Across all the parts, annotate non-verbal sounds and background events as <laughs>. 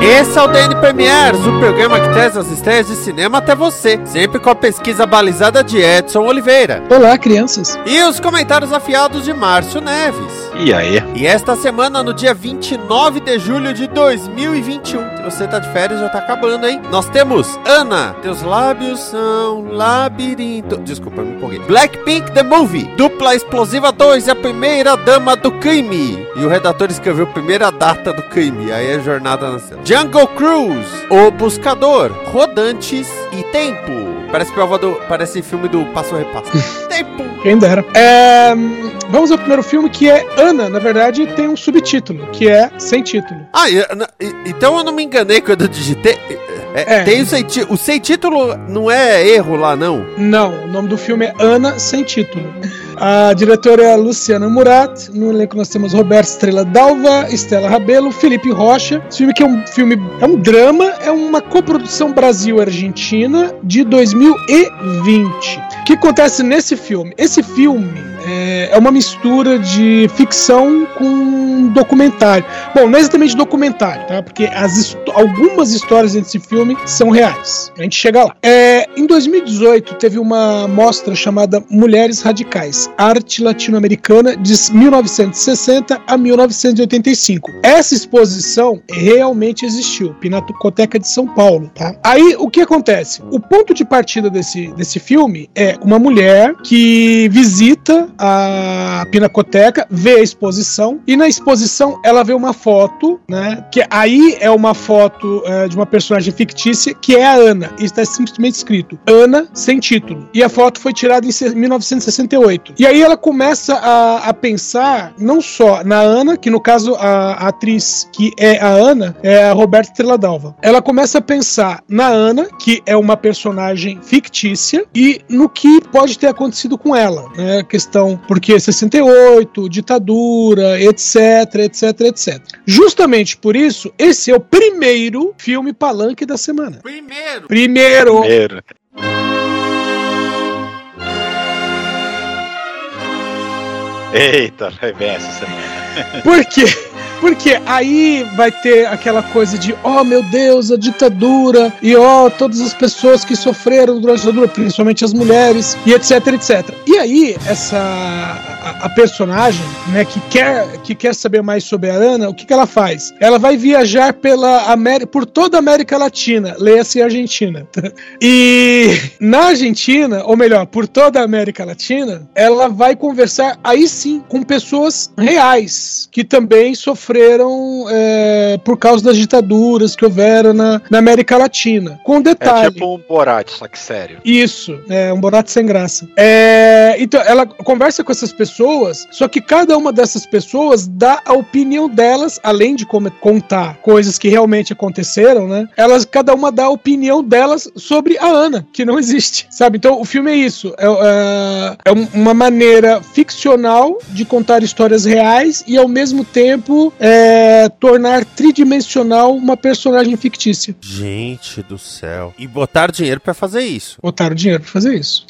Esse é o DN Premiers, o programa que traz as estreias de cinema até você, sempre com a pesquisa balizada de Edson Oliveira. Olá, crianças. E os comentários afiados de Márcio Neves. E aí? E esta semana, no dia 29 de julho de 2021, se você tá de férias, já tá acabando, hein? Nós temos Ana, teus lábios são labirinto. Desculpa, me empolguei. Blackpink The Movie, Dupla Explosiva 2, a primeira dama do crime. E o redator escreveu primeira data do crime, aí é jornada na cena. Jungle Cruise, O Buscador, Rodantes e Tempo. Parece prova do. Parece filme do Passo Repasso. Tempo. Quem dera. É, vamos ao primeiro filme que é Ana. Na verdade, tem um subtítulo, que é sem título. Ah, e- e- então eu não me enganei quando eu digitei. É, É. Tem o sem, o sem título não é erro lá, não. Não, o nome do filme é Ana sem título. A diretora é a Luciana Murat. No elenco nós temos Roberto Estrela Dalva, Estela Rabelo, Felipe Rocha. Esse filme que é um filme, é um drama, é uma coprodução Brasil-Argentina de 2020. O que acontece nesse filme? Esse filme é, é uma mistura de ficção com documentário. Bom, não é exatamente documentário, tá? Porque as algumas histórias desse filme são reais. A gente chega lá. É, em 2018 teve uma mostra chamada Mulheres Radicais, Arte Latino-Americana de 1960 a 1985. Essa exposição realmente existiu, Pinacoteca de São Paulo, tá? Aí o que acontece? O ponto de partida desse, desse filme é uma mulher que visita a Pinacoteca, vê a exposição e na exposição ela vê uma foto, né? Que aí é uma foto é, de uma personagem fictícia que é a Ana. Está simplesmente escrito Ana sem título. E a foto foi tirada em se- 1968. E aí ela começa a, a pensar não só na Ana, que no caso a, a atriz que é a Ana é a Roberta Estrela Dalva. Ela começa a pensar na Ana, que é uma personagem fictícia, e no que pode ter acontecido com ela, né? A questão porque 68, ditadura, etc, etc, etc. Justamente por isso, esse é o primeiro filme palanque da semana. Primeiro. Primeiro. Primeiro. Eita, bem essa semana. Por quê? Porque aí vai ter aquela coisa de, oh meu Deus, a ditadura, e ó, todas as pessoas que sofreram durante a ditadura, principalmente as mulheres, e etc, etc. E aí, essa a, a personagem, né, que quer, que quer saber mais sobre a Ana, o que, que ela faz? Ela vai viajar pela América, por toda a América Latina, leia-se Argentina. <laughs> E na Argentina, ou melhor, por toda a América Latina, ela vai conversar aí sim com pessoas reais que também sofreram é, por causa das ditaduras que houveram na, na América Latina. Com É detalhe. tipo um Borat, só que sério. Isso, é um borato sem graça. É, então, ela conversa com essas pessoas, só que cada uma dessas pessoas dá a opinião delas, além de como- contar coisas que realmente aconteceram, né? Elas, cada uma dá a opinião delas sobre a Ana, que não <laughs> existe, sabe? Então, o filme é isso. É, é- é um- uma maneira ficcional de contar histórias reais e, ao mesmo tempo, é, tornar tridimensional uma personagem fictícia. Gente do céu. E botar dinheiro pra fazer isso. Botaram dinheiro pra fazer isso.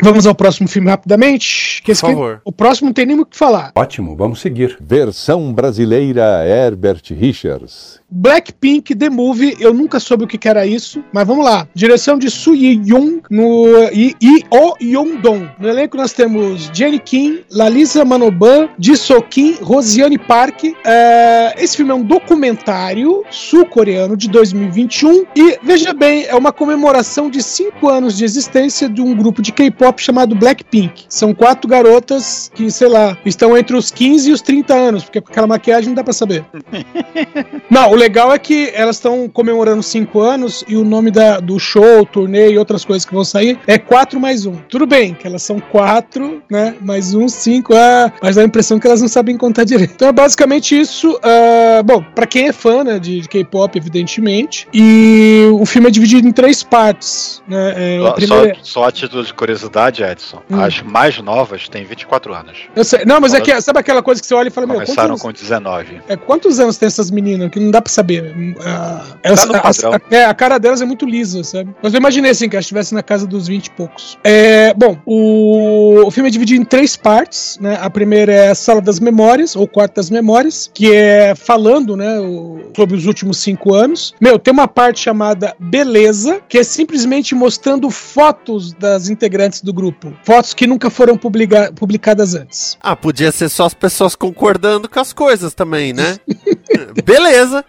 Vamos ao próximo filme rapidamente. Que Por favor. o próximo não tem nem o que falar. Ótimo, vamos seguir. Versão brasileira Herbert Richards. Blackpink The Movie, eu nunca soube o que que era isso, mas vamos lá. Direção de Su Yi-young no, e, e Oh Yong-dong. No elenco nós temos Jenny Kim, Lalisa Manoban, Ji So-kim, Rosiane Park. É, esse filme é um documentário sul-coreano de 2021 e, veja bem, é uma comemoração de cinco anos de existência de um grupo de K-pop chamado Blackpink. São quatro garotas que, sei lá, estão entre os 15 e os 30 anos, porque com aquela maquiagem não dá pra saber. <laughs> Não, o legal é que elas estão comemorando cinco anos e o nome da, do show, turnê e outras coisas que vão sair é 4 mais um. Tudo bem, que elas são quatro, né? Mais um, cinco, ah, mas dá a impressão que elas não sabem contar direito. Então é basicamente isso. ah, bom, pra quem é fã né, de, de K-pop, evidentemente, e o filme é dividido em três partes. Né? É, Só, primeira- só, só a título de curiosidade, Edson. Hum. As mais novas têm 24 anos. Eu sei- não, mas é que sabe aquela coisa que você olha e fala, meu, Começaram anos, com 19. é, quantos anos tem essas meninas? Que não dá pra saber. Ah, elas- no a- a, é, a cara delas é muito lisa, sabe? Mas eu imaginei assim, que elas estivessem na casa dos 20 e poucos. É, bom, o, o filme é dividido em três partes, né? A primeira é a Sala das Memórias, ou Quarto das Memórias, que é falando, né, o- sobre os últimos cinco anos. Meu, tem uma parte chamada Beleza, que é simplesmente mostrando fotos das integrantes do grupo. Fotos que nunca foram publica- publicadas antes. Ah, podia ser só as pessoas concordando com as coisas também, né? <laughs> <laughs> Beleza.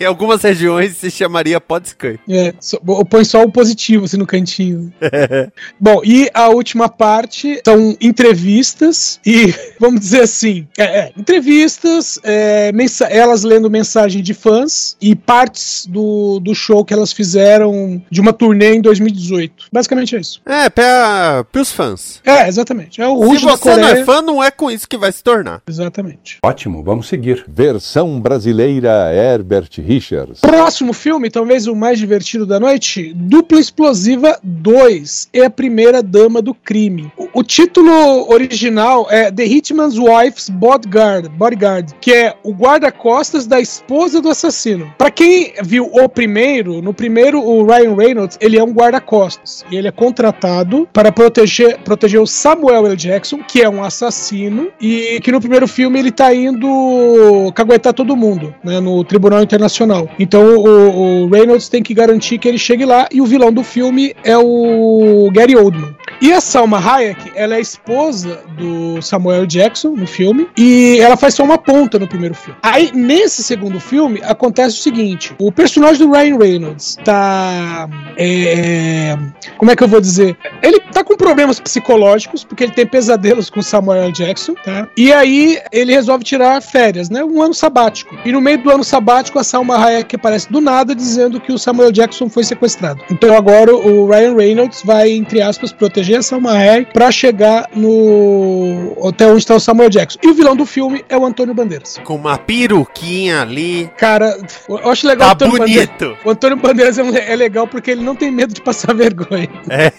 Em algumas regiões se chamaria Podscan. É, só- põe só o positivo assim no cantinho. <laughs> Bom, e a última parte são entrevistas e, <laughs> vamos dizer assim, é, é, entrevistas, é, elas lendo mensagem de fãs e partes do, do show que elas fizeram de uma turnê em 2018. Basicamente é isso. É, para os fãs. É, exatamente. É o Se você não é fã, não é com isso que vai se tornar. Exatamente. Ótimo, vamos seguir. Versão brasileira Herbert Richards. Próximo filme, talvez o mais divertido da noite, Dupla Explosiva 2 é a primeira dama do crime. O, o título original é The Hitman's Wife's Bodyguard, Bodyguard, que é o guarda-costas da esposa do assassino. Pra quem viu o primeiro, no primeiro o Ryan Reynolds, ele é um guarda-costas e ele é contratado para proteger, proteger o Samuel L. Jackson, que é um assassino e que no primeiro filme ele tá indo caguetar todo mundo, né, no Tribunal Internacional. Então o, o Reynolds tem que garantir que ele chegue lá e o vilão do filme é o Gary Oldman. E a Salma Hayek, ela é esposa do Samuel Jackson no filme e ela faz só uma ponta no primeiro filme. Aí nesse segundo filme acontece o seguinte: o personagem do Ryan Reynolds tá é, como é que eu vou dizer? Ele tá com problemas psicológicos porque ele tem pesadelos com Samuel Jackson, tá? E aí ele resolve tirar férias, né? Um ano sabático. E no meio do ano sabático a Salma Hayek aparece do nada dizendo que o Samuel Jackson foi sequestrado. Então agora o Ryan Reynolds vai entre aspas proteger a Salma para chegar no hotel onde está o Samuel Jackson. E o vilão do filme é o Antônio Bandeiras. Com uma peruquinha ali. Cara, eu acho legal Tá o Antônio Bandeiras. bonito. O Antônio Bandeiras é, é legal porque ele não tem medo de passar <laughs> vergonha. <laughs>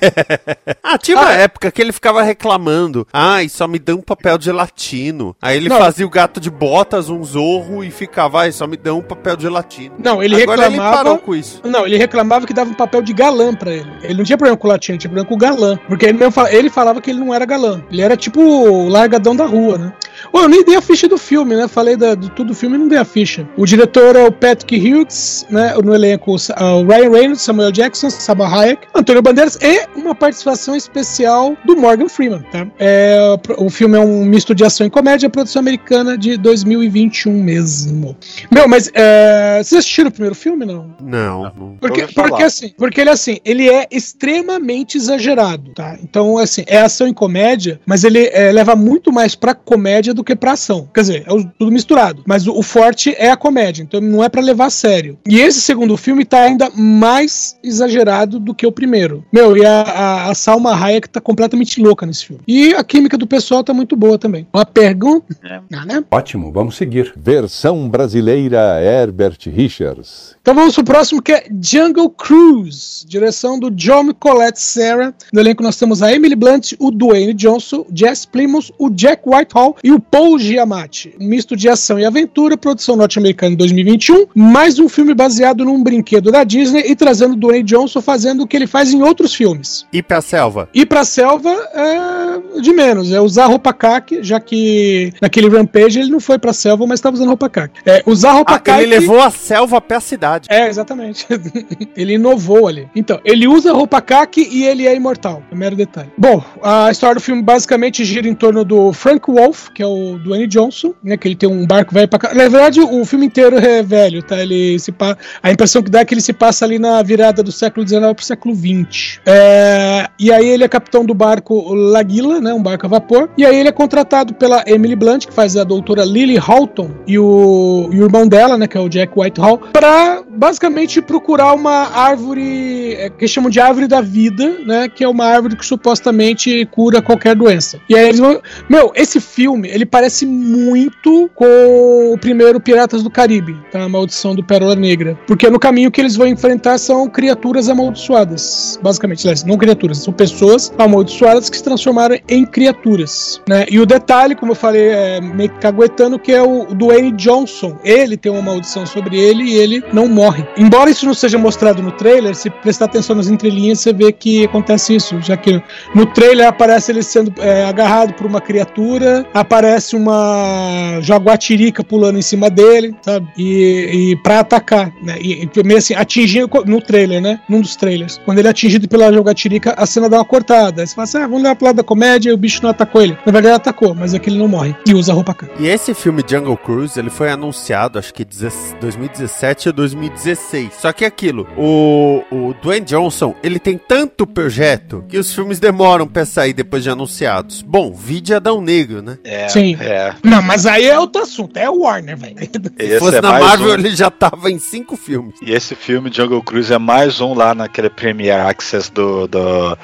Ah, tinha uma Ah, é. época que ele ficava reclamando. Ai, só me dá um papel de gelatino. Aí ele Não. fazia o gato de botas, um zorro e ficava, ai, só me dá um papel de gelatino. Não, ele Agora ele reclamava. parou com isso. Não, ele reclamava que dava um papel de galã pra ele. Ele não tinha problema com o latino, tinha problema com o galã. Porque ele mesmo ele falava que ele não era galã. Ele era tipo o largadão da rua, né? Ô, eu nem dei a ficha do filme, né? Falei da, de tudo o filme e não dei a ficha. O diretor é o Patrick Hughes, né? No elenco, o Ryan Reynolds, Samuel Jackson, Saba Hayek, Antônio Bandeiras e uma participação especial do Morgan Freeman, tá? É, o filme é um misto de ação e comédia, produção americana de 2021 mesmo. Meu, mas é, vocês assistiram o primeiro filme, não? Não, não. Porque, falar. porque assim, porque ele assim, ele é extremamente exagerado, tá? Então, assim, é ação e comédia, mas ele é, leva muito mais pra comédia do que pra ação. Quer dizer, é tudo misturado. Mas o, o forte é a comédia, então não é pra levar a sério. E esse segundo filme tá ainda mais exagerado do que o primeiro. Meu, e a, a, a Salma Hayek tá completamente louca nesse filme. E a química do pessoal tá muito boa também. Uma pergunta, É. Ah, né? Ótimo, vamos seguir. Versão brasileira Herbert Richards. Então vamos pro próximo que é Jungle Cruise, direção do John Colette Serra. No elenco nós temos a Emily Blunt, o Dwayne Johnson, Jess Plymouth, o Jack Whitehall e o Paul Giamatti. Um misto de ação e aventura, produção norte-americana em 2021. Mais um filme baseado num brinquedo da Disney e trazendo o Dwayne Johnson fazendo o que ele faz em outros filmes. E pra selva? Ir pra selva é de menos, é usar roupa caque, já que naquele Rampage ele não foi pra selva, mas estava usando roupa caque. É, usar roupa Ah, caque. ele levou a selva até a cidade. É, exatamente. <laughs> ele inovou ali. Então, ele usa roupa caque e ele é imortal. É um mero detalhe. Bom, a história do filme basicamente gira em torno do Frank Wolf, que é o Dwayne Johnson, né? Que ele tem um barco velho pra cá. Na verdade, o filme inteiro é velho, tá? Ele se pa... A impressão que dá é que ele se passa ali na virada do século XIX pro século XX. É... E aí ele é capitão do barco Laguila, né? Um barco a vapor. E aí ele é contratado pela Emily Blunt, que faz a doutora Lily Houghton, e o, e o irmão dela, né? Que é o Jack Whitehall, pra basicamente procurar uma árvore é, que chamam de árvore da vida, né? Que é uma árvore que supostamente cura qualquer doença. E aí eles vão. Meu, esse filme, ele parece muito com o primeiro Piratas do Caribe, tá? A Maldição do Pérola Negra. Porque no caminho que eles vão enfrentar são criaturas amaldiçoadas. Basicamente, não criaturas, são pessoas amaldiçoadas que se transformaram em criaturas, né? E o detalhe, como eu falei, é meio que caguetando, que é o Dwayne Johnson. Ele tem uma maldição sobre ele e ele não morre. Embora isso não seja mostrado no trailer, se prestar atenção nas entrelinhas, você vê que acontece isso, já que no trailer aparece ele sendo é, agarrado por uma criatura, aparece uma jaguatirica pulando em cima dele, sabe? E, e para atacar, né? E, e meio assim, atingindo no trailer, né? Num dos trailers. Quando ele é atingido pela jaguatirica, a cena dá uma cortada. Aí você fala assim: ah, vamos levar pro lado da comédia e o bicho não atacou ele. Na verdade, atacou, mas é que ele não morre. E usa a roupa cá. E esse filme Jungle Cruise, ele foi anunciado, acho que 2017 ou 2016. Só que é aquilo, o, o Dwayne Johnson, ele tem tanto projeto que os filmes demoram pra sair depois de anunciados. Bom, vídeo Adão Negro, né? É, Sim. é. Não, mas aí é outro assunto. É o Warner, velho. Se Esse fosse é na Marvel, um- ele já tava em cinco filmes. E esse filme, Jungle Cruise, é mais um lá naquele Premier Access do, do,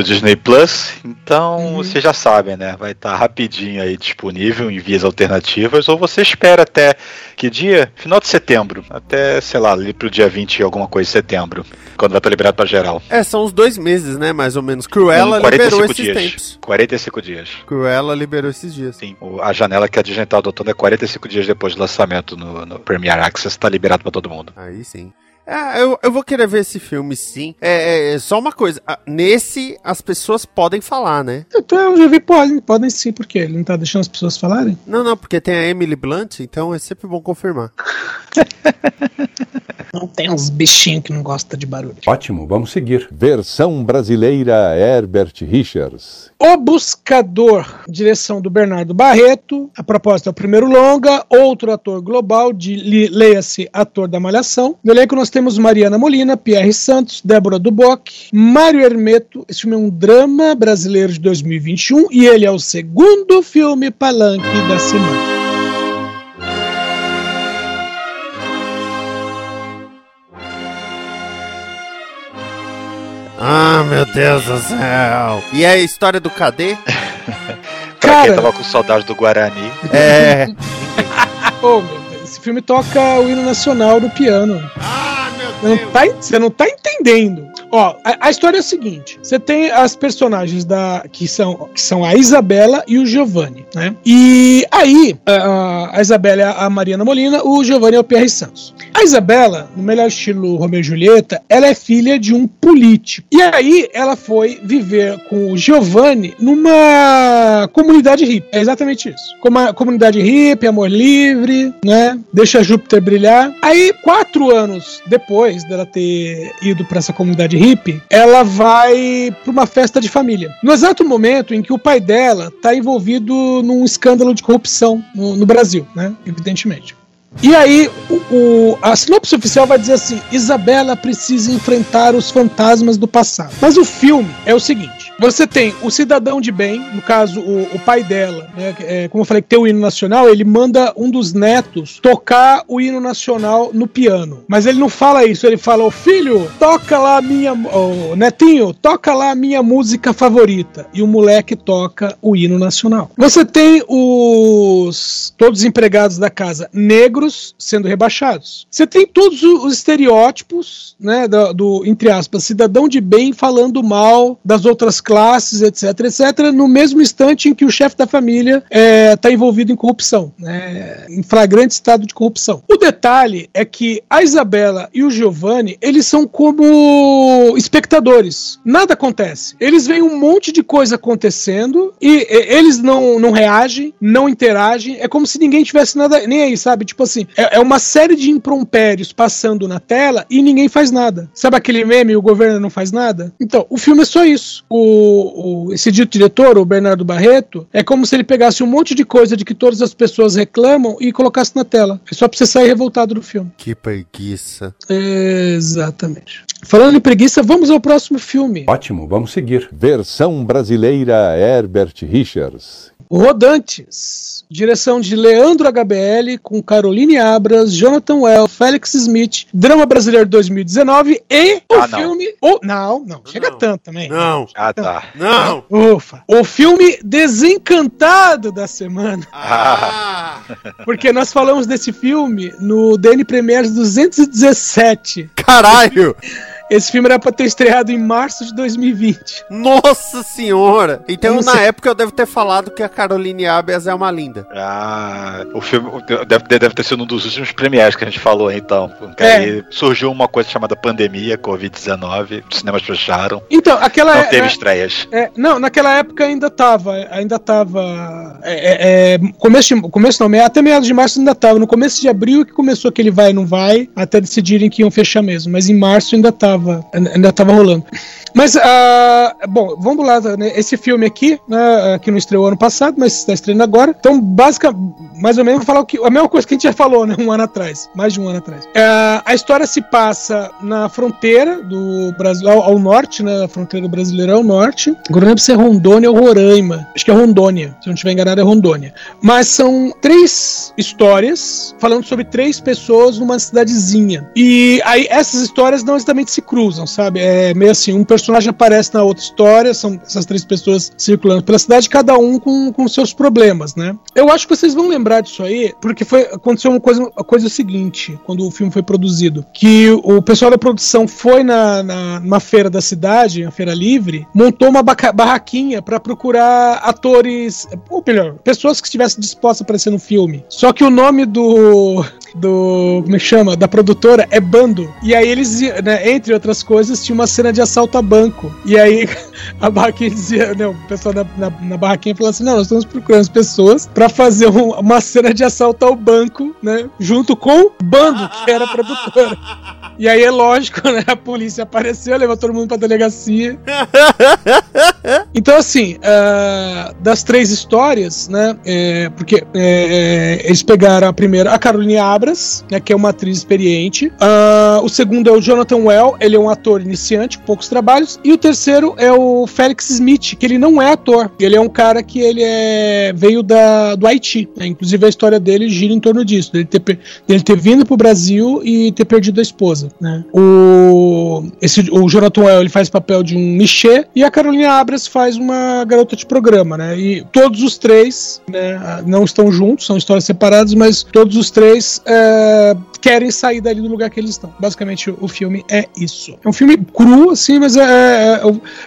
do Disney Plus. Então, vocês já sabem, né? Vai estar rapidinho aí disponível em vias alternativas. Ou você espera até que dia? Final de setembro. Até, sei lá, ali pro dia 20 e alguma coisa de setembro. Quando vai estar liberado pra geral. É, são uns dois meses, né? Mais ou menos. Cruella Com liberou 45 esses dias. tempos. 45 dias. Cruella liberou esses dias. Sim, a janela que a Disney tá adotando é 45 dias depois do lançamento no, no Premier Access, tá liberado pra todo mundo. Aí sim. É, eu, eu vou querer ver esse filme, sim. É, é, é só uma coisa. ah, Nesse, as pessoas podem falar, né? Então, eu já vi, podem, podem sim, porque ele não tá deixando as pessoas falarem. Não, não, porque tem a Emily Blunt, então é sempre bom confirmar. <laughs> Não tem uns bichinhos que não gostam de barulho. Ótimo, vamos seguir. Versão brasileira Herbert Richards. O Buscador, direção do Bernardo Barreto. A proposta é o primeiro longa, outro ator global, de leia-se ator da Malhação. No elenco nós temos Mariana Molina, Pierre Santos, Débora Duboc, Mário Hermeto. Esse filme é um drama brasileiro de 2021 e ele é o segundo filme palanque da semana. Ah, meu Deus do céu. E a história do Cadê? <laughs> Pra Cara- quem tava com saudade do Guarani. É. <laughs> Ô, meu Deus, esse filme toca o hino nacional no piano. Não tá, você não tá entendendo. Ó, a, a história é a seguinte: você tem as personagens da que são, que são a Isabela e o Giovanni, né? E aí, a, a Isabela é a Mariana Molina, o Giovanni é o Pierre Santos. A Isabela, no melhor estilo Romeu e Julieta, ela é filha de um político. E aí ela foi viver com o Giovanni numa comunidade hippie. É exatamente isso. Como comunidade hippie, amor livre, né? Deixa Júpiter brilhar. Aí, quatro anos depois dela ter ido para essa comunidade hippie, ela vai para uma festa de família. No exato momento em que o pai dela tá envolvido num escândalo de corrupção no, no Brasil, né? Evidentemente. E aí, o, o- a sinopse oficial vai dizer assim: Isabela precisa enfrentar os fantasmas do passado. Mas o filme é o seguinte: você tem o cidadão de bem, no caso, o, o pai dela, né, é, como eu falei, que tem o hino nacional, ele manda um dos netos tocar o hino nacional no piano. Mas ele não fala isso, ele fala: Ô filho, toca lá a minha. Ô, netinho, toca lá a minha música favorita. E o moleque toca o hino nacional. Você tem os. Todos os empregados da casa negros negros sendo rebaixados. Você tem todos os estereótipos, né, do, do, entre aspas, cidadão de bem falando mal das outras classes, etc, etc, no mesmo instante em que o chefe da família está envolvido em corrupção, né, em flagrante estado de corrupção. O detalhe é que a Isabela e o Giovanni, eles são como espectadores. Nada acontece. Eles veem um monte de coisa acontecendo e, e eles não, não reagem, não interagem. É como se ninguém tivesse nada nem aí, sabe? Tipo assim, é, é uma série de imprompérios passando na tela e ninguém faz nada. Sabe aquele meme, o governo não faz nada? Então, o filme é só isso. O, o, esse dito diretor, o Bernardo Barreto, é como se ele pegasse um monte de coisa de que todas as pessoas reclamam e colocasse na tela. É só pra você sair revoltado do filme. Que preguiça. Exatamente. Falando em preguiça, vamos ao próximo filme. Ótimo, vamos seguir. Versão brasileira Herbert Richards. Rodantes. Direção de Leandro HBL, com Caroline Abras, Jonathan Well, Félix Smith, Drama Brasileiro 2019 e Ah, o não. filme. O, não, não, chega Não. tanto também. Não, Ah, tá. não. Ufa. O filme desencantado da semana. Ah, <laughs> Porque nós falamos desse filme no DN Premiers 217. caralho. <laughs> Esse filme era pra ter estreado em março de 2020. Nossa senhora. Então, não na época, eu devo ter falado que a Caroline Abes é uma linda. Ah, o filme deve, deve ter sido um dos últimos premieres que a gente falou, então. Porque É. aí surgiu uma coisa chamada pandemia, Covid-19, os cinemas fecharam, Então, aquela não é- teve é- estreias. É, não, naquela época ainda tava, ainda tava. é, começo, de, começo não, até meados de março ainda tava. No começo de abril que começou aquele vai e não vai, até decidirem que iam fechar mesmo. Mas em março ainda tava, ainda tava rolando. Mas, ah, bom, vamos lá, né? Esse filme aqui, né, que não estreou ano passado, mas está estreando agora. Então, basicamente, mais ou menos, vou falar o que, a mesma coisa que a gente já falou, né? Um ano atrás, mais de um ano atrás. Ah, a história se passa na fronteira do Brasil, ao, ao norte, né? A fronteira brasileira ao norte. Agora não lembro se é Rondônia ou Roraima. Acho que é Rondônia. Se eu não estiver enganado, é Rondônia. Mas são três histórias falando sobre três pessoas numa cidadezinha. E aí essas histórias não exatamente se cruzam, sabe? É meio assim, um personagem aparece na outra história, são essas três pessoas circulando pela cidade, cada um com, com seus problemas, né? Eu acho que vocês vão lembrar disso aí, porque foi aconteceu uma coisa, a coisa seguinte, quando o filme foi produzido, que o pessoal da produção foi na, na numa feira da cidade, a feira livre, montou uma barraquinha pra procurar atores, ou melhor, pessoas que estivessem dispostas a aparecer no filme. Só que o nome do do. Como é que chama? Da produtora é Bando. E aí eles, né, entre outras coisas, tinha uma cena de assalto a banco. E aí <laughs> a barraquinha dizia, né, o pessoal na, na, na barraquinha falou assim: não, nós estamos procurando as pessoas pra fazer um- uma cena de assalto ao banco, né? Junto com Bando, que era a produtora. E aí é lógico, né? A polícia apareceu, levou todo mundo pra delegacia. <laughs> Então, assim, ah, das três histórias, né? é, porque é, eles pegaram a primeira, a Caroline Abras, né? Que é uma atriz experiente. Ah, o segundo é o Jonathan Well, ele é um ator iniciante, com poucos trabalhos. E o terceiro é o Felix Smith, que ele não é ator. Ele é um cara que ele é, veio da, do Haiti. né? Inclusive, a história dele gira em torno disso, dele ter, dele ter vindo pro Brasil e ter perdido a esposa, né? O, esse, o Jonathan Well, ele faz papel de um Michê e a Carolina Abras faz uma garota de programa, né? E todos os três né, não estão juntos, são histórias separadas, mas todos os três é, querem sair dali do lugar que eles estão. Basicamente, o filme é isso. É um filme cru, assim, mas é, é- é-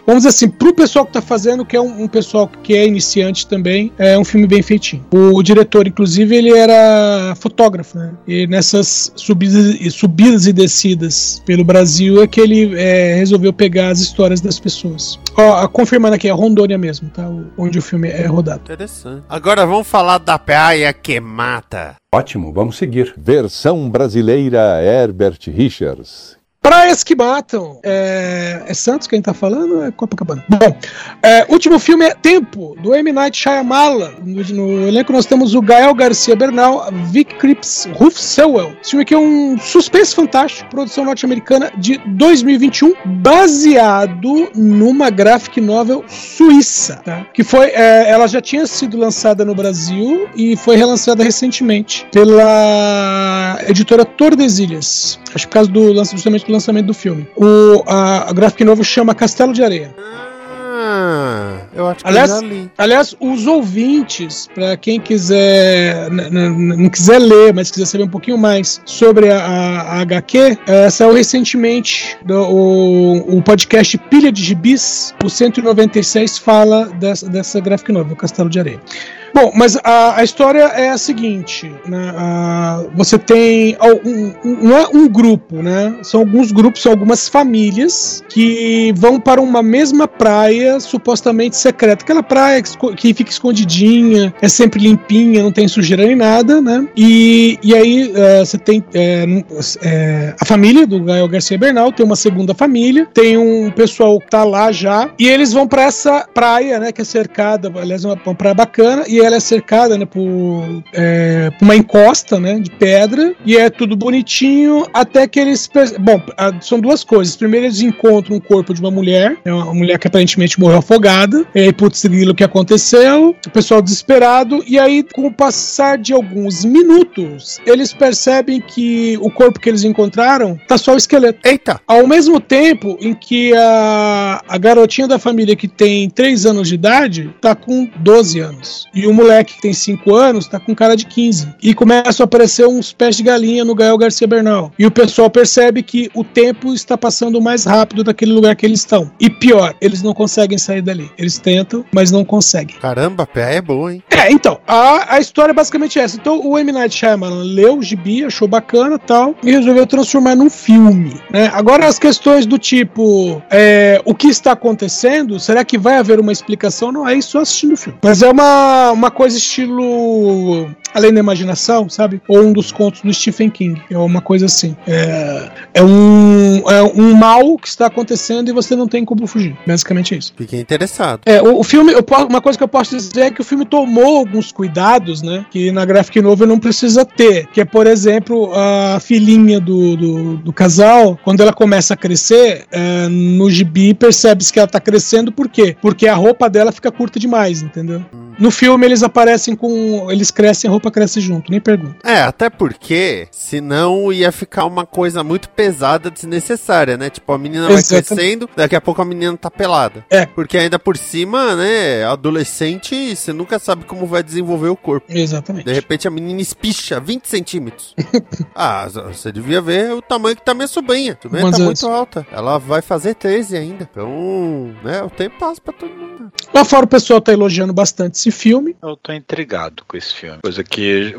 vamos dizer assim, pro pessoal que tá fazendo, que é um, um pessoal que é iniciante também, é um filme bem feitinho. O, diretor, inclusive, ele era fotógrafo, né? E nessas subidas, e- subidas e descidas pelo Brasil é que ele é, resolveu pegar as histórias das pessoas. Ó, confirmando aqui, é Rondônia mesmo, tá? O- Onde o filme é rodado. Interessante. Agora vamos falar da praia que mata. Ótimo, vamos seguir. Versão brasileira Herbert Richards. Praias que matam. É, é Santos quem tá falando é Copacabana? Bom, é, último filme é Tempo, do M. Night Shyamalan. No, no elenco nós temos o Gael Garcia Bernal, Vic Cripps, Ruf Sewell. Esse filme aqui é um suspense fantástico, produção norte-americana de 2021, baseado numa graphic novel suíça, tá? Que foi, é, ela já tinha sido lançada no Brasil e foi relançada recentemente pela editora Tordesilhas. Acho que por causa do lançamento, justamente do lançamento do filme. O, a, a graphic novel chama Castelo de Areia. Ah, Eu acho que Aliás, eu já li. Aliás, os ouvintes, para quem quiser não quiser ler, mas quiser saber um pouquinho mais sobre a, a- a HQ, eh, saiu recentemente do- o, o podcast Pilha de Gibis, o 196 fala dessa, dessa graphic novel, Castelo de Areia. Bom, mas a, a história é a seguinte: né, você tem um, não é um grupo, né? São alguns grupos, são algumas famílias que vão para uma mesma praia supostamente secreta. Aquela praia que, que fica escondidinha, é sempre limpinha, não tem sujeira nem nada, né? E, e aí eh, você tem num- eh, a família do Gael Garcia Bernal, tem uma segunda família, tem um pessoal que tá lá já, e eles vão para essa praia, né? Que é cercada, aliás, é uma, uma praia bacana, e ela é cercada, né? Por, eh, por uma encosta, né? De pedra, e é tudo bonitinho, até que eles. Bom, são duas coisas. Primeiro, eles encontram o corpo de uma mulher, é uma mulher que aparentemente morreu afogada, e aí, putz, o que aconteceu? O pessoal desesperado, e aí, com o passar de alguns minutos, eles percebem que o corpo que eles encontraram tá só o esqueleto. Eita! Ao mesmo tempo em que a, a garotinha da família que tem 3 anos de idade tá com 12 anos. E o moleque que tem 5 anos tá com cara de 15. E começam a aparecer uns pés de galinha no Gael Garcia Bernal. E o pessoal percebe que o tempo está passando mais rápido daquele lugar que eles estão. E pior, eles não conseguem sair dali. Eles tentam, mas não conseguem. Caramba, a PA é boa, hein? É, então, a, a história é basicamente essa. Então, o M. Night Shyamalan leu o gibi, achou bacana e tal, e resolveu transformar num filme. Né? Agora, as questões do tipo, é, o que está acontecendo, será que vai haver uma explicação? Não, é isso assistindo o filme. Mas é uma, uma coisa estilo Além da Imaginação, sabe? Ou um dos contos do Stephen King. É uma coisa assim. É, é, um, é um mal que está acontecendo e você não tem como fugir. Basicamente é isso. Fiquei interessado. É, o, o filme, eu uma coisa que eu posso dizer é que o filme tomou alguns cuidados, né? Que na graphic novel não precisa ter. Que é, por exemplo, a filhinha do, do, do casal, quando ela começa a crescer, é, no gibi percebe-se que ela tá crescendo, por quê? Porque a roupa dela fica curta demais, entendeu? No filme eles aparecem com. Eles crescem, a roupa cresce junto, nem pergunta. É, até porque senão ia ficar uma coisa muito pesada, desnecessária, né? Tipo, a menina vai Exatamente. crescendo, daqui a pouco a menina tá pelada. É. Porque ainda por cima, né, adolescente, você nunca sabe como vai desenvolver o corpo. Exatamente. De repente a menina espicha 20 centímetros. <laughs> ah, você devia ver o tamanho que tá minha sobrinha. Quantos tá anos? muito alta. Ela vai fazer 13 ainda. Então, né, o tempo passa pra todo mundo. Lá fora o pessoal tá elogiando bastante esse filme. Eu tô intrigado com esse filme. Coisa que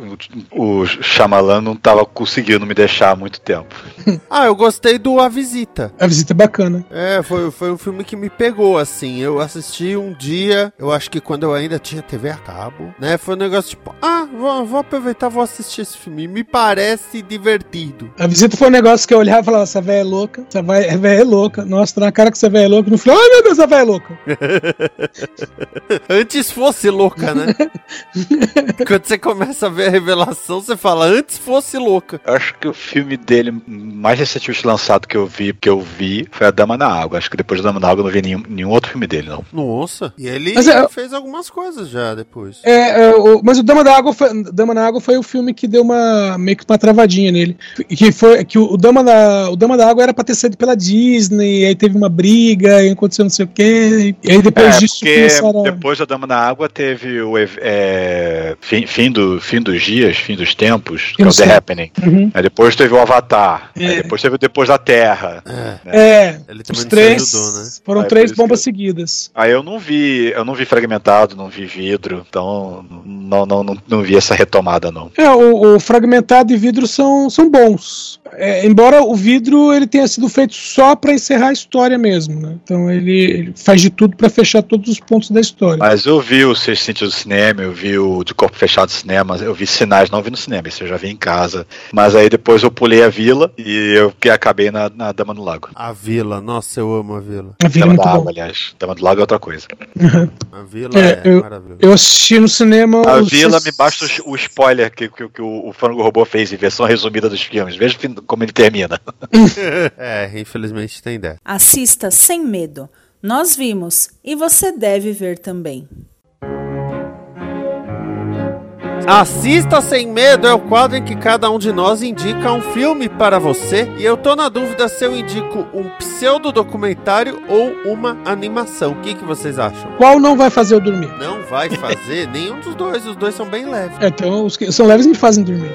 o, o Shyamalan não tava conseguindo me deixar há muito tempo. <laughs> Ah, eu gostei do A Visita. A visita é bacana. É, foi, foi um filme que me pegou, assim. Eu assisti um dia, eu acho que quando eu ainda tinha TV a cabo, né? Foi um negócio tipo, ah, vou, vou aproveitar, vou assistir esse filme. Me parece divertido. A visita foi um negócio que eu olhava e falava, essa velha é louca, essa velha é louca. Nossa, tá na cara que essa velha é louca. No final, ai meu Deus, essa velha é louca. <laughs> <laughs> Antes fosse louca, né? Quando você começa a ver a revelação, você fala, antes fosse louca. Eu acho que o filme dele mais recentemente lançado que eu vi, que eu vi, foi A Dama na Água. Acho que depois da Dama na Água eu não vi nenhum, nenhum outro filme dele, não. Nossa. E ele Mas é- fez algumas coisas já depois. É, é, o- mas o Dama da Água foi, Dama na Água foi o filme que deu uma meio que uma travadinha nele. Que foi que o, o Dama da o Dama da Água era pra ter sido pela Disney, aí teve uma briga, aí aconteceu não sei o quê, e aí depois É, disso porque começaram a... depois da Dama na Água teve o é, fim, fim, do, fim dos dias, fim dos tempos, que é o. The Happening. Uhum. Aí depois teve o Avatar. É. Aí depois teve o Depois da Terra. É. É, Ele também os três ajudou, né? foram Aí, três que bombas eu- seguidas. Aí eu não vi, eu não vi fragmentado, não vi vidro, então não, não, não, não vi essa retomada não. É, o, o fragmentado e vidro são, são bons. É, embora o vidro ele tenha sido feito só pra encerrar a história mesmo, né? Então ele, ele faz de tudo pra fechar todos os pontos da história. Mas eu vi o Sexto Sentido do Cinema, eu vi o De Corpo Fechado do Cinema, eu vi Sinais, não vi no cinema, isso eu já vi em casa. Mas aí depois eu pulei a vila e eu que acabei na, na Dama do Lago. A Vila, nossa, eu amo a Vila. A vida é Dama muito da. Água, aliás. Dama do Lago é outra coisa. A Vila É, é, eu- maravilhosa. Eu assisti no cinema. A Vila me basta o, o spoiler que, que, que o, o Frango Robô fez em versão resumida dos filmes. Veja como ele termina. <laughs> <laughs> É, infelizmente tem dessa. Assista sem medo. Nós vimos e você deve ver também. Assista Sem Medo é o quadro em que cada um de nós indica um filme para você. E eu tô na dúvida se eu indico um pseudo-documentário ou uma animação. O que, que vocês acham? Qual não vai fazer eu dormir? Não vai fazer nenhum dos dois, os dois são bem leves. É, então, os que são leves me fazem dormir.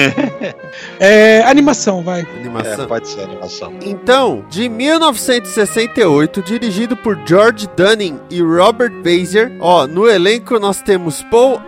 <laughs> é, animação, vai. Animação. É, pode ser animação. Então, de 1968, dirigido por George Dunning e Robert Bazier, ó, no elenco nós temos Paul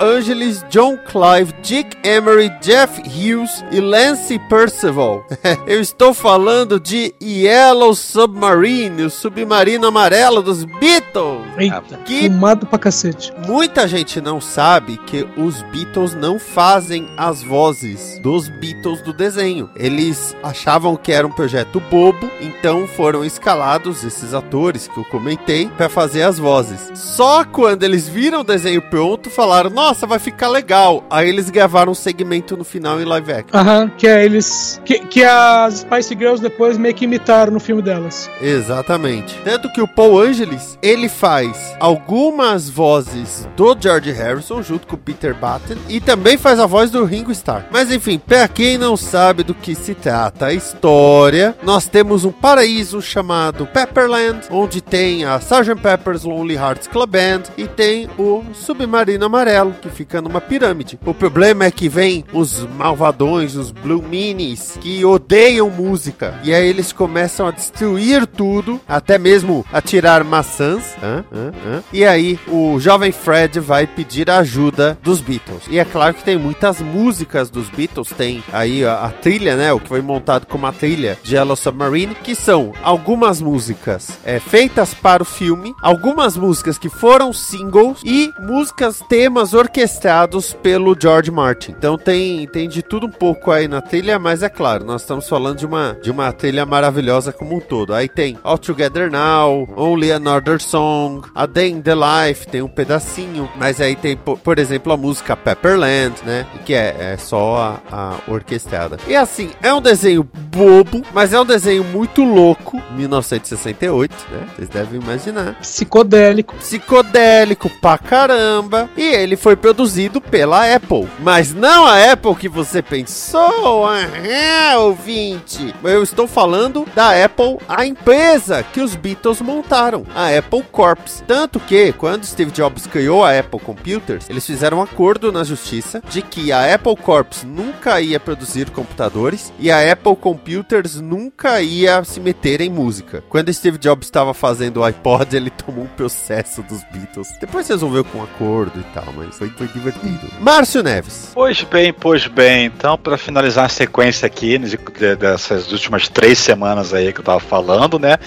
Angelis, John Clive, Dick Emery, Jeff Hughes e Lance Percival. <laughs> Eu estou falando de Yellow Submarine, o submarino amarelo dos Beatles. Eita, Que fumado pra cacete. Muita gente não sabe que os Beatles não fazem as vozes dos Beatles do desenho. Eles achavam que era um projeto bobo, então foram escalados esses atores que eu comentei para fazer as vozes. Só quando eles viram o desenho pronto, falaram: "Nossa, vai ficar legal". Aí eles gravaram um segmento no final em live action. Aham, que é eles. Que, que as Spice Girls depois meio que imitaram no filme delas. Exatamente. Tanto que o Paul Angelis, ele faz algumas vozes do George Harrison junto com o Peter Batten e também faz a voz do Ringo Starr. Mas enfim, pra quem não sabe do que se trata a história, nós temos um paraíso chamado Pepperland, onde tem a Sgt. Pepper's Lonely Hearts Club Band e tem o Submarino Amarelo, que fica numa pirâmide. O problema é que vem os malvadões, os Blue Minis, que odeiam música. E aí eles começam a destruir tudo, até mesmo a tirar maçãs. Hã? Hã? Hã? E aí o jovem Fred vai pedir a ajuda dos Beatles. E é claro que tem muitas músicas dos Beatles, tem aí a, a trilha, né? O que foi montado como a trilha de Yellow Submarine, que são algumas músicas é, feitas para o filme, algumas músicas que foram singles e músicas, temas orquestrados pelo George Martin. Então tem, tem de tudo um pouco aí na trilha, mas é claro, nós estamos falando de uma, de uma trilha maravilhosa como um todo. Aí tem All Together Now, Only Another Song, A Day in the Life, tem um pedacinho, mas aí tem, por, por exemplo, a música Pepperland, né? Que é, é só a, a orquestrada. E assim, é um desenho bobo, mas é um desenho muito louco, 1968, né? Vocês devem imaginar Psicodélico. psicodélico pra caramba. E ele foi produzido pela Apple. Mas não a Apple que você pensou, ah, ouvinte. Eu estou falando da Apple, a empresa que os Beatles montaram, a Apple Corps. Tanto que, quando Steve Jobs criou a Apple Computers, eles fizeram um acordo na justiça de que a Apple Corps nunca ia produzir computadores e a Apple Computers nunca ia se meter em música. Quando Steve Jobs estava fazendo o iPod, ele tomou um processo dos Beatles. Depois resolveu com um acordo e tal, mas foi, foi divertido. Márcio Neves. Pois bem, pois bem. Então, para finalizar a sequência aqui de- de- dessas últimas três semanas aí que eu tava falando, né?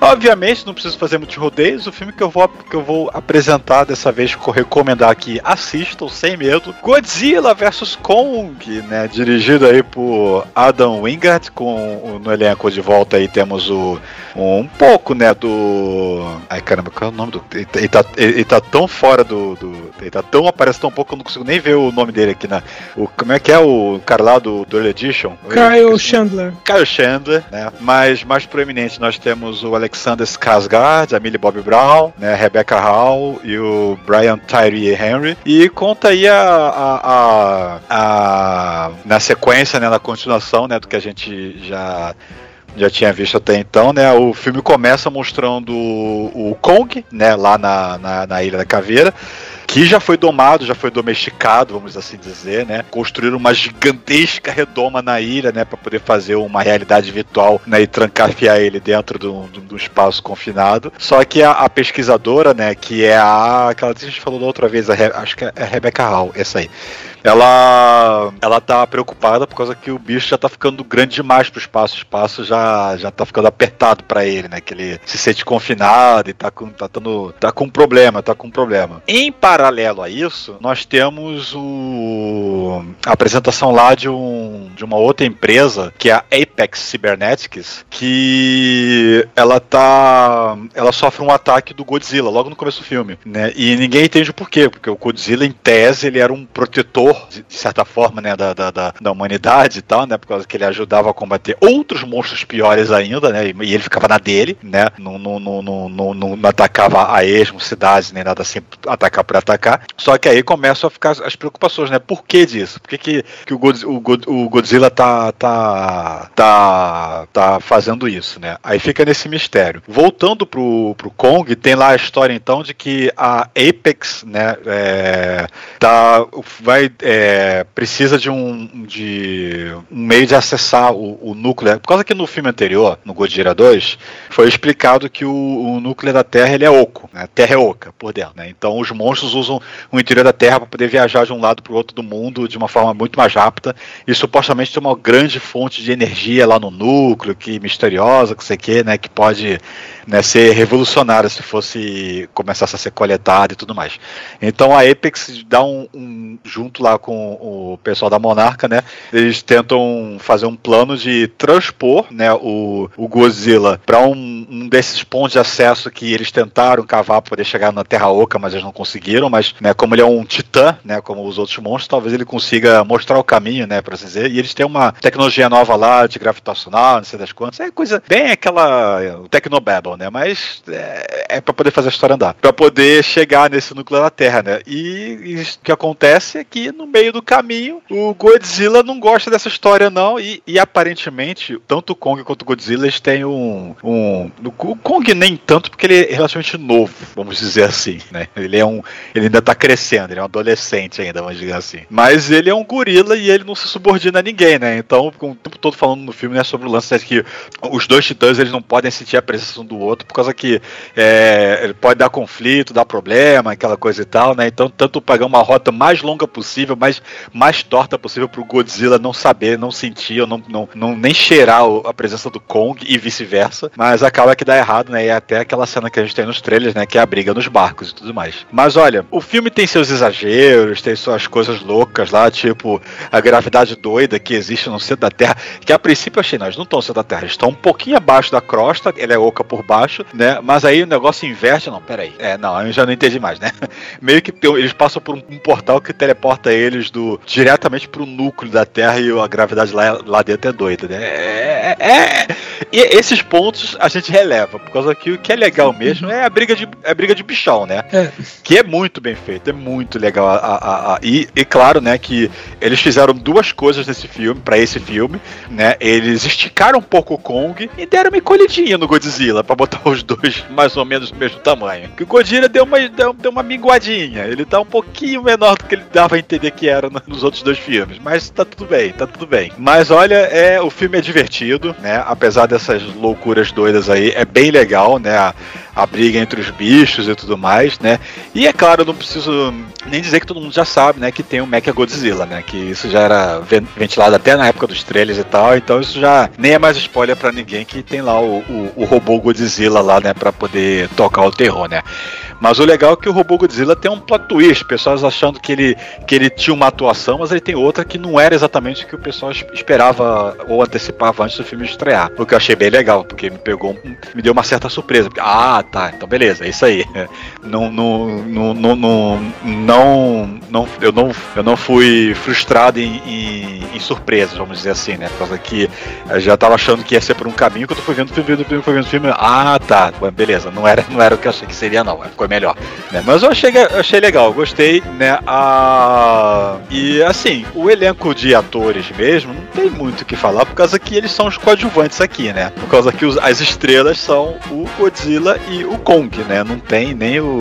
Obviamente, não preciso fazer muitos rodeios. O filme que eu vou, que eu vou apresentar dessa vez, que eu recomendar aqui, assistam sem medo. Godzilla vs Kong, né? Dirigido aí por Adam Wingard, com no elenco de volta aí temos o um pouco, né, do. Ai caramba, qual é o nome do. Ele, ele tá, ele, tá tão fora do, do- Ele tá tão. Aparece tão pouco que eu não consigo nem ver o nome dele aqui na. O, como é que é o cara lá do, do Early Edition? Kyle Chandler. Kyle Chandler, né? Mas mais proeminente nós temos o Alexander Skarsgård, a Millie Bobby Brown, né? Rebecca Hall e o Brian Tyree Henry. E conta aí a, a, a, a- na sequência, né? Na continuação, né? Do que a gente já já tinha visto até então, né? O filme começa mostrando o, o Kong, né? Lá na, na, na Ilha da Caveira. Que já foi domado, já foi domesticado, vamos assim dizer, né? Construíram uma gigantesca redoma na ilha, né? Para poder fazer uma realidade virtual, né? E trancafiar ele dentro do, do, do espaço confinado. Só que a, a pesquisadora, né? Que é a. Aquela que a gente falou da outra vez, Re- acho que é a Rebecca Hall, essa aí ela ela tá preocupada por causa que o bicho já tá ficando grande demais pro espaço, o espaço já já tá ficando apertado para ele, né? Que ele se sente confinado e tá com tá tá com um problema, tá com problema. Em paralelo a isso, nós temos o a apresentação lá de um de uma outra empresa, que é a Apex Cybernetics, que ela tá ela sofre um ataque do Godzilla logo no começo do filme, né? E ninguém entende o porquê, porque o Godzilla em tese ele era um protetor de, de certa forma, né, da, da, da, da humanidade e tal, né? Por causa que ele ajudava a combater outros monstros piores ainda, né? E, ele ficava na dele, né? Não, não, não, não, não, não atacava a esmo, cidades, nem nada assim, atacar por atacar. Só que aí começam a ficar as preocupações, né? Por que disso? Por que, que, que o, God, o, God, o Godzilla tá, tá, tá, tá fazendo isso, né? Aí fica nesse mistério. Voltando pro, pro Kong, tem lá a história então de que a Apex, né, é, tá, vai, é, precisa de um, de um meio de acessar o, o núcleo. Por causa que no filme anterior, no Godzilla 2, foi explicado que o, o núcleo da Terra ele é oco, né? A Terra é oca por dentro, né? Então os monstros usam o interior da Terra para poder viajar de um lado para o outro do mundo de uma forma muito mais rápida e supostamente tem uma grande fonte de energia lá no núcleo, que misteriosa, que sei que, né, que pode né, ser revolucionária se fosse começasse a ser coletada e tudo mais. Então a Apex dá um, um, junto lá com o pessoal da Monarca, né? Eles tentam fazer um plano de transpor, né, o, o Godzilla para um, um, desses pontos de acesso que eles tentaram cavar para poder chegar na Terra Oca, mas eles não conseguiram. Mas, né, como ele é um titã, né, como os outros monstros, talvez ele consiga mostrar o caminho, né, para dizer. E eles têm uma tecnologia nova lá de gravitacional, não sei das quantas. É coisa bem aquela Tecnobabble, né? Mas é, é para poder fazer a história andar, para poder chegar nesse núcleo da Terra, né? E, e o que acontece é que no meio do caminho o Godzilla não gosta dessa história não e, e aparentemente tanto o Kong quanto o Godzilla eles têm um, um o Kong nem tanto porque ele é relativamente novo, vamos dizer assim, né? Ele é um ele ainda tá crescendo, ele é um adolescente ainda, vamos dizer assim. Mas ele é um gorila e ele não se subordina a ninguém, né? Então, o tempo todo falando no filme né, sobre o lance de que os dois titãs eles não podem sentir a presença um do outro por causa que é, ele pode dar conflito, dar problema, aquela coisa e tal, né? Então, tanto pagar uma rota mais longa possível, mais, mais torta possível pro Godzilla não saber, não sentir, ou não, não, não nem cheirar a presença do Kong e vice-versa. Mas acaba que dá errado, né? E é até aquela cena que a gente tem nos trailers, né? Que é a briga nos barcos e tudo mais. Mas olha, o filme tem seus exageros, tem suas coisas loucas lá, tipo a gravidade doida que existe no centro da Terra, que a princípio eu achei, nós não estão no centro da Terra, estão um pouquinho abaixo da crosta, ela é oca por baixo, né? Mas aí o negócio inverte, não, peraí. É, não, eu já não entendi mais, né? <laughs> Meio que eles passam por um portal que teleporta eles do diretamente pro núcleo da Terra e a gravidade lá, lá dentro é doida, né? É, é, é. E esses pontos a gente releva, por causa que o que é legal mesmo é a briga de, é a briga de bichão, né? É. Que é muito bem feito, é muito legal. A, a, a, e, e claro, né, que eles fizeram duas coisas nesse filme, para esse filme, né? Eles esticaram um pouco o Kong e deram uma encolhidinha no Godzilla para botar os dois mais ou menos do mesmo tamanho. Que o Godzilla deu uma, deu, deu uma minguadinha, ele tá um pouquinho menor do que ele dava a entender que era nos outros dois filmes, mas tá tudo bem, tá tudo bem. Mas olha, é o filme é divertido, né? Apesar dessas loucuras doidas aí, é bem legal, né? A, briga entre os bichos e tudo mais, né? E é claro, eu não preciso nem dizer que todo mundo já sabe, né, que tem o Mecha Godzilla, né? Que isso já era ventilado até na época dos trailers e tal, então isso já nem é mais spoiler para ninguém que tem lá o, o, o robô Godzilla lá, né, para poder tocar o terror, né? Mas o legal é que o robô Godzilla tem um plot twist, pessoas achando que ele, que ele tinha uma atuação, mas ele tem outra que não era exatamente o que o pessoal esperava ou antecipava antes do filme estrear. O que eu achei bem legal, porque me pegou, me deu uma certa surpresa. Porque, ah, tá, então beleza, é isso aí. <laughs> Não, não, não, não, não, não, eu não, eu não fui frustrado em, em, em surpresas, vamos dizer assim, né? Por causa que eu já tava achando que ia ser por um caminho, quando eu fui vendo o filme, fui vendo filme, ah, tá, beleza, não era, não era o que eu achei que seria, não. Ficou melhor. Né? Mas eu achei, eu achei legal, gostei, né? A... E assim, o elenco de atores mesmo não tem muito o que falar, por causa que eles são os coadjuvantes aqui, né? Por causa que os, as estrelas são o Godzilla e o Kong, né? Não tem nem o,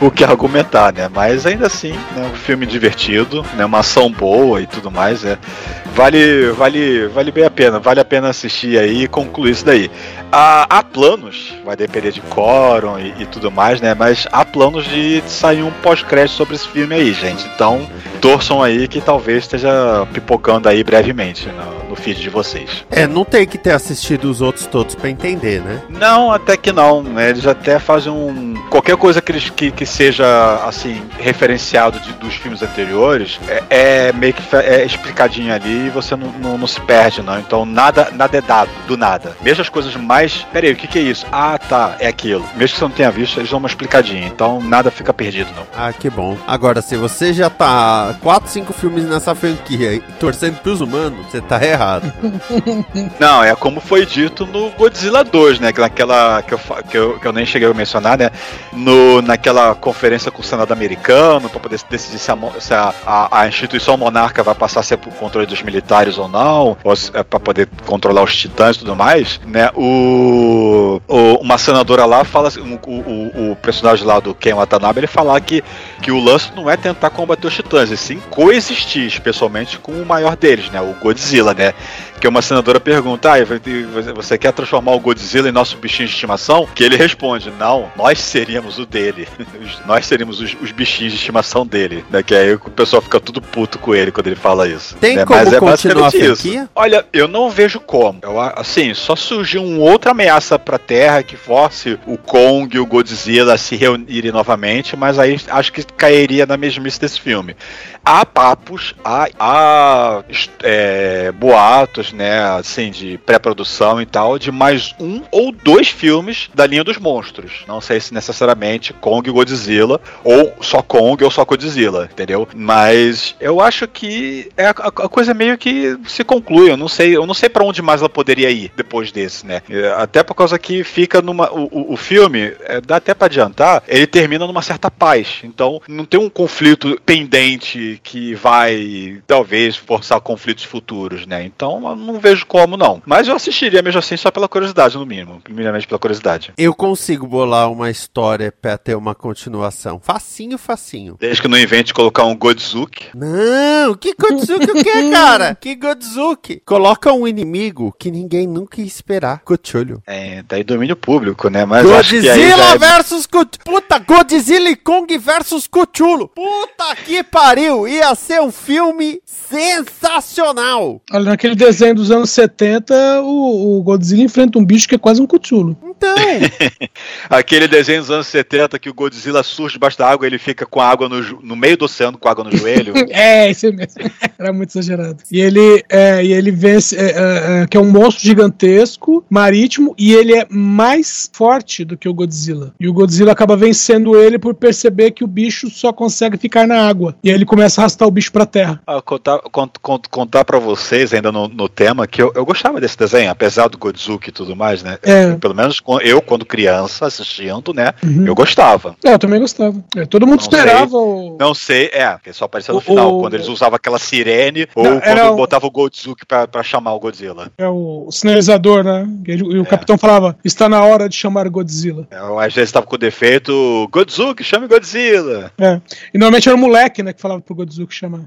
o, o que argumentar, né? Mas ainda assim, né? um filme divertido, né? Uma ação boa e tudo mais, é. Vale, vale, vale bem a pena, vale a pena assistir aí e concluir isso daí. Há, há planos, vai depender de quórum e, e, tudo mais, né? Mas há planos de sair um pós-crédito sobre esse filme aí, gente. Então, torçam aí que talvez esteja pipocando aí brevemente no, no feed de vocês. É, não tem que ter assistido os outros todos para entender, né? Não, até que não. Né? Eles até fazem um. Qualquer coisa que, eles, que, que seja, assim, referenciado de, dos filmes anteriores, é, é meio que é explicadinho ali e você não, não, não, se perde, não. Então, nada, nada é dado, do nada. Mesmo as coisas mais. Peraí, o que, que é isso? Ah, tá, é aquilo. Mesmo que você não tenha visto, eles dão uma explicadinha. Então, nada fica perdido, não. Ah, que bom. Agora, se você já tá 4, 5 filmes nessa franquia e torcendo pros humanos, você tá errado. <laughs> Não, é como foi dito no Godzilla 2, né? que Naquela que eu, que eu, que eu nem cheguei a mencionar, né? No, naquela conferência com o Senado americano, para poder decidir se, a, se a, a- a instituição monarca vai passar a ser por controle dos militares ou não, ou é para poder controlar os titãs e tudo mais, né? O, o- uma senadora lá fala, assim, o, o, o personagem lá do Ken Watanabe, ele fala que, que o lance não é tentar combater os titãs, e sim coexistir, especialmente com o maior deles, né? O Godzilla, né? Que uma senadora pergunta: ah, você- você quer transformar o Godzilla em nosso bichinho de estimação? Que ele responde: não, nós seríamos o dele. <laughs> nós seríamos os, os bichinhos de estimação dele. Né? Que aí o pessoal fica tudo puto com ele quando ele fala isso. Tem né? como Mas é continuar a basicamente isso. franquia? Olha, eu não vejo como. Eu, a- assim, só surgiu uma outra ameaça pra Terra que force o Kong e o Godzilla a se reunirem novamente, mas aí acho que cairia na mesmice desse filme. Há papos, há, há é, boatos, né, assim, de pré-produção e tal, de mais um ou dois filmes da linha dos monstros. Não sei se necessariamente Kong e Godzilla, ou só Kong ou só Godzilla, entendeu? Mas eu acho que é a, a coisa meio que se conclui. Eu não sei, eu não sei para onde mais ela poderia ir depois desse, né? É, Até por causa que fica numa. O, o- o filme, é, dá até para adiantar, ele termina numa certa paz. Então não tem um conflito pendente que vai talvez forçar conflitos futuros, né? Então eu não vejo como não. Mas eu assistiria mesmo assim só pela curiosidade, no mínimo. Primeiramente pela curiosidade. Eu consigo bolar uma história pra ter uma continuação. Facinho, facinho. Desde que não invente colocar um Godzuki. Não, que Godzuki o que, cara? Que Godzuki? Coloca um inimigo que ninguém nunca ia esperar. Cthulhu. É, tá aí domínio público, né? Mas eu acho que aí Godzilla já é... versus Cthulhu. Puta, Godzilla e Kong versus Cthulhu. Puta que pariu. Ia ser um filme sensacional. Olha, naquele desenho dos anos 70, o, o Godzilla enfrenta um bicho que é quase um Cthulhu. Então, <laughs> Aquele desenho dos anos 70 que o Godzilla surge debaixo da água, ele fica com a água no, no meio do oceano, com a água no joelho. <laughs> É, esse mesmo. <laughs> Era muito exagerado. E ele, é, e ele vence, é, é, é, que é um monstro gigantesco, marítimo, e ele é mais forte do que o Godzilla. E o Godzilla acaba vencendo ele por perceber que o bicho só consegue ficar na água. E aí ele começa a arrastar o bicho pra terra. Ah, contar, cont, cont- contar pra vocês, ainda no, no tema, que eu, eu gostava desse desenho, apesar do Godzuki e tudo mais, né? É. Pelo menos com- eu, quando criança, assistindo, né? Uhum. Eu gostava. É, eu também gostava. É, todo mundo Não esperava o. Não sei, é, porque só aparecia no O- final, o- quando eles usavam aquela sirene, ou Não, quando era o- botava o Godzuki pra, pra chamar o Godzilla. É o sinalizador, né? E, o capitão falava: está na hora de chamar Godzilla. É, às vezes tava com defeito, Godzuki, chame Godzilla. É. E normalmente era o moleque, né, que falava pro Godzilla chamar.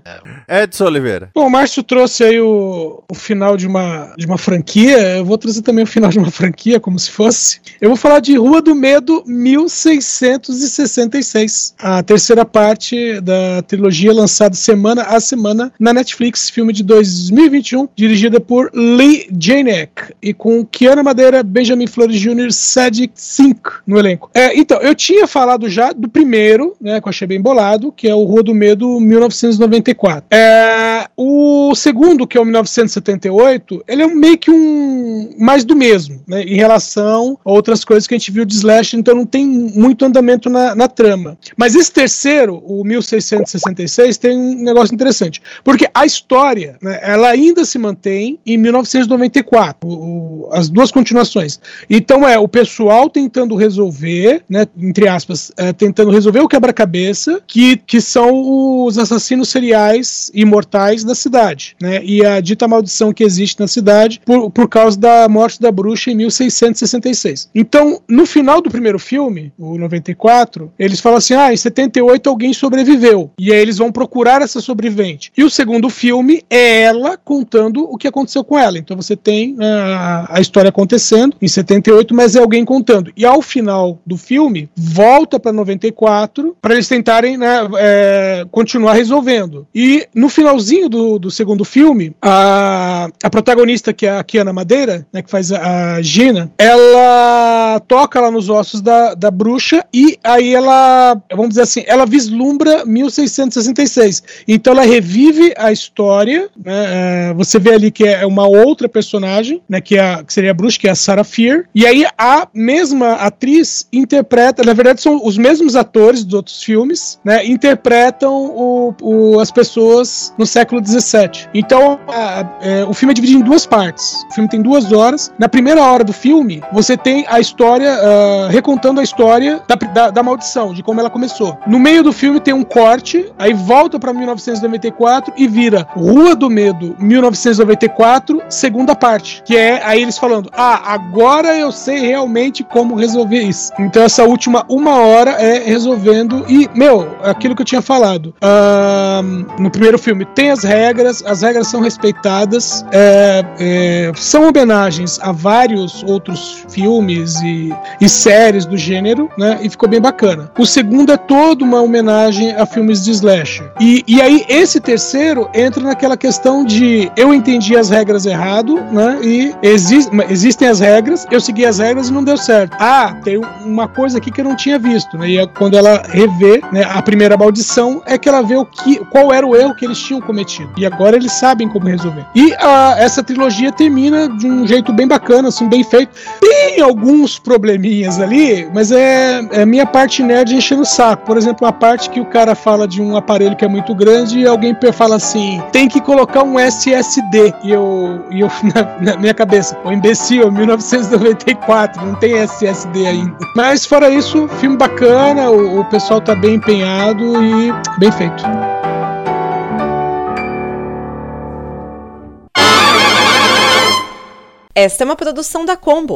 Edson Oliveira. Bom, o Márcio trouxe aí o, o final de uma, de uma franquia. Eu vou trazer também o final de uma franquia, como se fosse. Eu vou falar de Rua do Medo 1666. A terceira parte da trilogia lançada semana a semana na Netflix. Filme de 2021, dirigida por Lee Janek. E com Kiana Madeira, Benjamin Flores Jr., Sadik Sink no elenco. É, então, eu tinha falado já do primeiro, né, que eu achei bem bolado, que é o Rua do Medo 1994. É, o segundo, que é o 1978, ele é meio que um mais do mesmo, né, em relação outras coisas que a gente viu de Slash, então não tem muito andamento na, na trama. Mas esse terceiro, o 1666, tem um negócio interessante, porque a história, né, ela ainda se mantém em 1994, o- o- as duas continuações. Então é o pessoal tentando resolver, né, entre aspas, é, tentando resolver o quebra-cabeça, que, que são os assassinos seriais imortais da cidade, né, e a dita maldição que existe na cidade por, por causa da morte da bruxa em 1666. Então, no final do primeiro filme, o 94, eles falam assim: ah, em 78 alguém sobreviveu. E aí eles vão procurar essa sobrevivente. E o segundo filme é ela contando o que aconteceu com ela. Então você tem a, a história acontecendo em 78, mas é alguém contando. E ao final do filme, volta para 94 para eles tentarem né, é, continuar resolvendo. E no finalzinho do, do segundo filme, a, a protagonista, que é a Kiana Madeira, né, que faz a, a Gina, ela toca lá nos ossos da, da bruxa e aí ela, vamos dizer assim, ela vislumbra 1666. Então ela revive a história, né? É, você vê ali que é uma outra personagem, né? Que, é a, que seria a bruxa, que é a Sarah Fear. E aí a mesma atriz interpreta, na verdade são os mesmos atores dos outros filmes, né? Interpretam o, o as pessoas no século 17. Então a, é, o filme é dividido em duas partes. O filme tem duas horas. Na primeira hora do filme, você tem a história, uh, recontando a história da, da, da, maldição, de como ela começou. No meio do filme tem um corte, aí volta para 1994 e vira Rua do Medo, 1994, segunda parte. Que é aí eles falando: Ah, agora eu sei realmente como resolver isso. Então essa última uma hora é resolvendo. E, meu, aquilo que eu tinha falado. Uh, no primeiro filme tem as regras, as regras são respeitadas, é, é, são homenagens a vários outros filmes e, e séries do gênero, né? E ficou bem bacana. O segundo é toda uma homenagem a filmes de slasher. E, e aí, esse terceiro entra naquela questão de eu entendi as regras errado, né? E exi existem as regras, eu segui as regras e não deu certo. Ah, tem uma coisa aqui que eu não tinha visto, né? E é quando ela revê né, a primeira maldição, é que ela vê o que, qual era o erro que eles tinham cometido. E agora eles sabem como resolver. E a, essa trilogia termina de um jeito bem bacana, assim, bem feito. Tem alguns probleminhas ali, mas é, é minha parte nerd enchendo o saco. Por exemplo, a parte que o cara fala de um aparelho que é muito grande e alguém fala assim: tem que colocar um SSD. E eu, e eu <laughs> na, na minha cabeça, o imbecil, 1994, não tem SSD ainda. Mas fora isso, filme bacana, o, o pessoal tá bem empenhado e bem feito. Esta é uma produção da Combo.